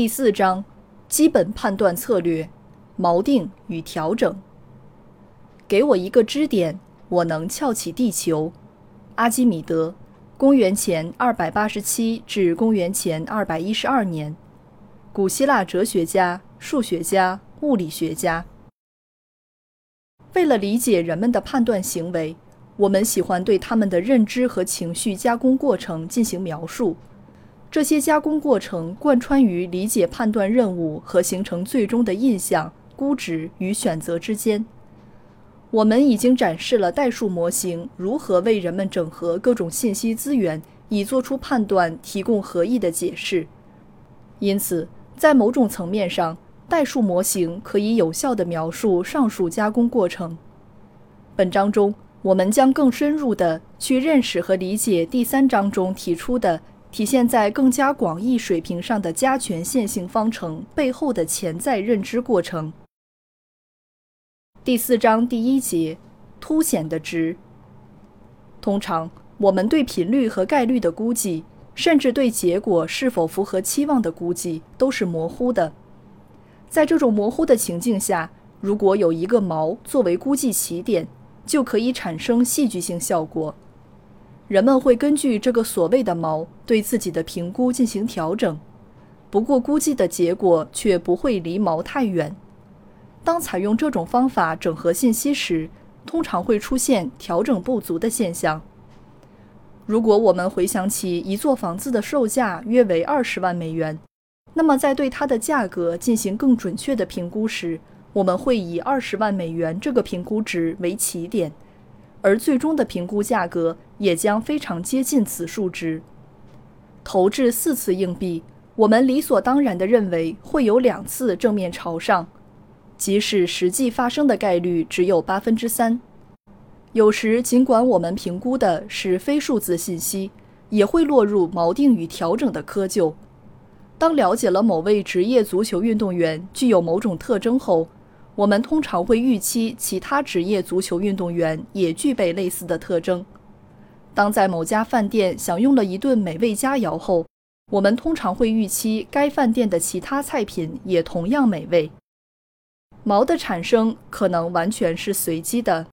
第四章：基本判断策略、锚定与调整。给我一个支点，我能撬起地球。阿基米德，公元前二百八十七至公元前二百一十二年，古希腊哲学家、数学家、物理学家。为了理解人们的判断行为，我们喜欢对他们的认知和情绪加工过程进行描述。这些加工过程贯穿于理解判断任务和形成最终的印象、估值与选择之间。我们已经展示了代数模型如何为人们整合各种信息资源，以做出判断提供合意的解释。因此，在某种层面上，代数模型可以有效地描述上述加工过程。本章中，我们将更深入地去认识和理解第三章中提出的。体现在更加广义水平上的加权线性方程背后的潜在认知过程。第四章第一节，凸显的值。通常，我们对频率和概率的估计，甚至对结果是否符合期望的估计，都是模糊的。在这种模糊的情境下，如果有一个锚作为估计起点，就可以产生戏剧性效果。人们会根据这个所谓的锚对自己的评估进行调整，不过估计的结果却不会离锚太远。当采用这种方法整合信息时，通常会出现调整不足的现象。如果我们回想起一座房子的售价约为二十万美元，那么在对它的价格进行更准确的评估时，我们会以二十万美元这个评估值为起点。而最终的评估价格也将非常接近此数值。投掷四次硬币，我们理所当然地认为会有两次正面朝上，即使实际发生的概率只有八分之三。有时，尽管我们评估的是非数字信息，也会落入锚定与调整的窠臼。当了解了某位职业足球运动员具有某种特征后，我们通常会预期其他职业足球运动员也具备类似的特征。当在某家饭店享用了一顿美味佳肴后，我们通常会预期该饭店的其他菜品也同样美味。锚的产生可能完全是随机的。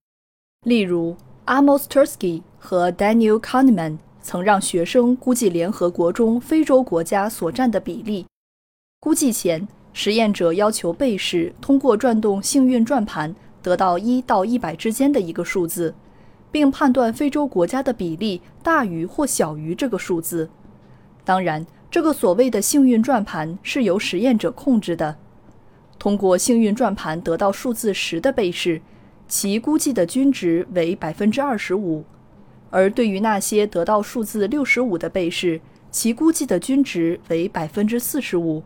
例如，Amos Tversky 和 Daniel Kahneman 曾让学生估计联合国中非洲国家所占的比例。估计前。实验者要求被试通过转动幸运转盘得到一到一百之间的一个数字，并判断非洲国家的比例大于或小于这个数字。当然，这个所谓的幸运转盘是由实验者控制的。通过幸运转盘得到数字十的被试，其估计的均值为百分之二十五；而对于那些得到数字六十五的被试，其估计的均值为百分之四十五。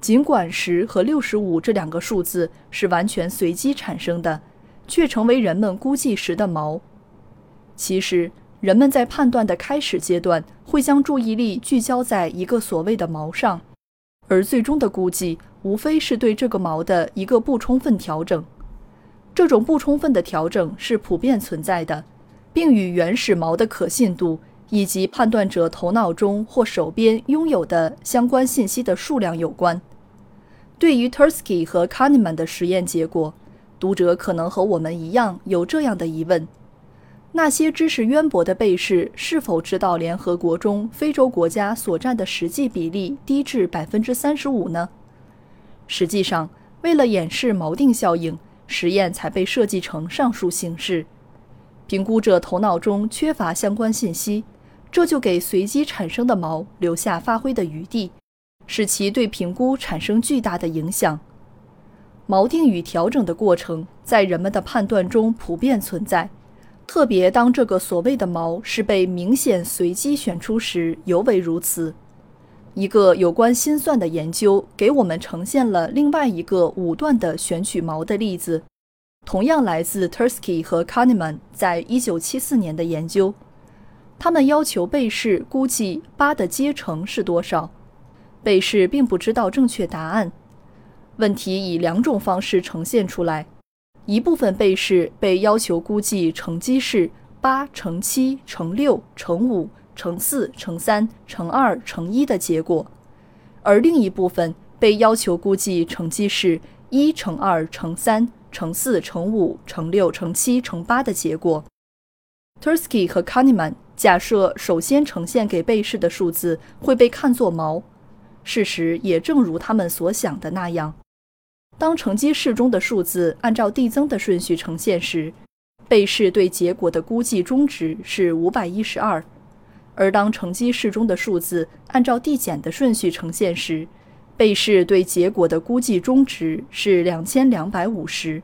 尽管十和六十五这两个数字是完全随机产生的，却成为人们估计时的锚。其实，人们在判断的开始阶段会将注意力聚焦在一个所谓的锚上，而最终的估计无非是对这个锚的一个不充分调整。这种不充分的调整是普遍存在的，并与原始锚的可信度。以及判断者头脑中或手边拥有的相关信息的数量有关。对于 Tursky 和 Kahneman 的实验结果，读者可能和我们一样有这样的疑问：那些知识渊博的被试是否知道联合国中非洲国家所占的实际比例低至百分之三十五呢？实际上，为了掩饰锚定效应，实验才被设计成上述形式。评估者头脑中缺乏相关信息。这就给随机产生的锚留下发挥的余地，使其对评估产生巨大的影响。锚定与调整的过程在人们的判断中普遍存在，特别当这个所谓的锚是被明显随机选出时尤为如此。一个有关心算的研究给我们呈现了另外一个五段的选取锚的例子，同样来自 Tursky 和 Kahneman 在一九七四年的研究。他们要求被试估计八的阶乘是多少，被试并不知道正确答案。问题以两种方式呈现出来：一部分被试被要求估计乘积是八乘七乘六乘五。乘四、乘三、乘二、乘一的结果，而另一部分被要求估计乘积是一乘二、乘三、乘四、乘五、乘六、乘七、乘八的结果。Tursky 和 Kahneman 假设首先呈现给被试的数字会被看作锚，事实也正如他们所想的那样。当乘积式中的数字按照递增的顺序呈现时，被试对结果的估计中值是五百一十二。而当乘积式中的数字按照递减的顺序呈现时，被试对结果的估计中值是两千两百五十。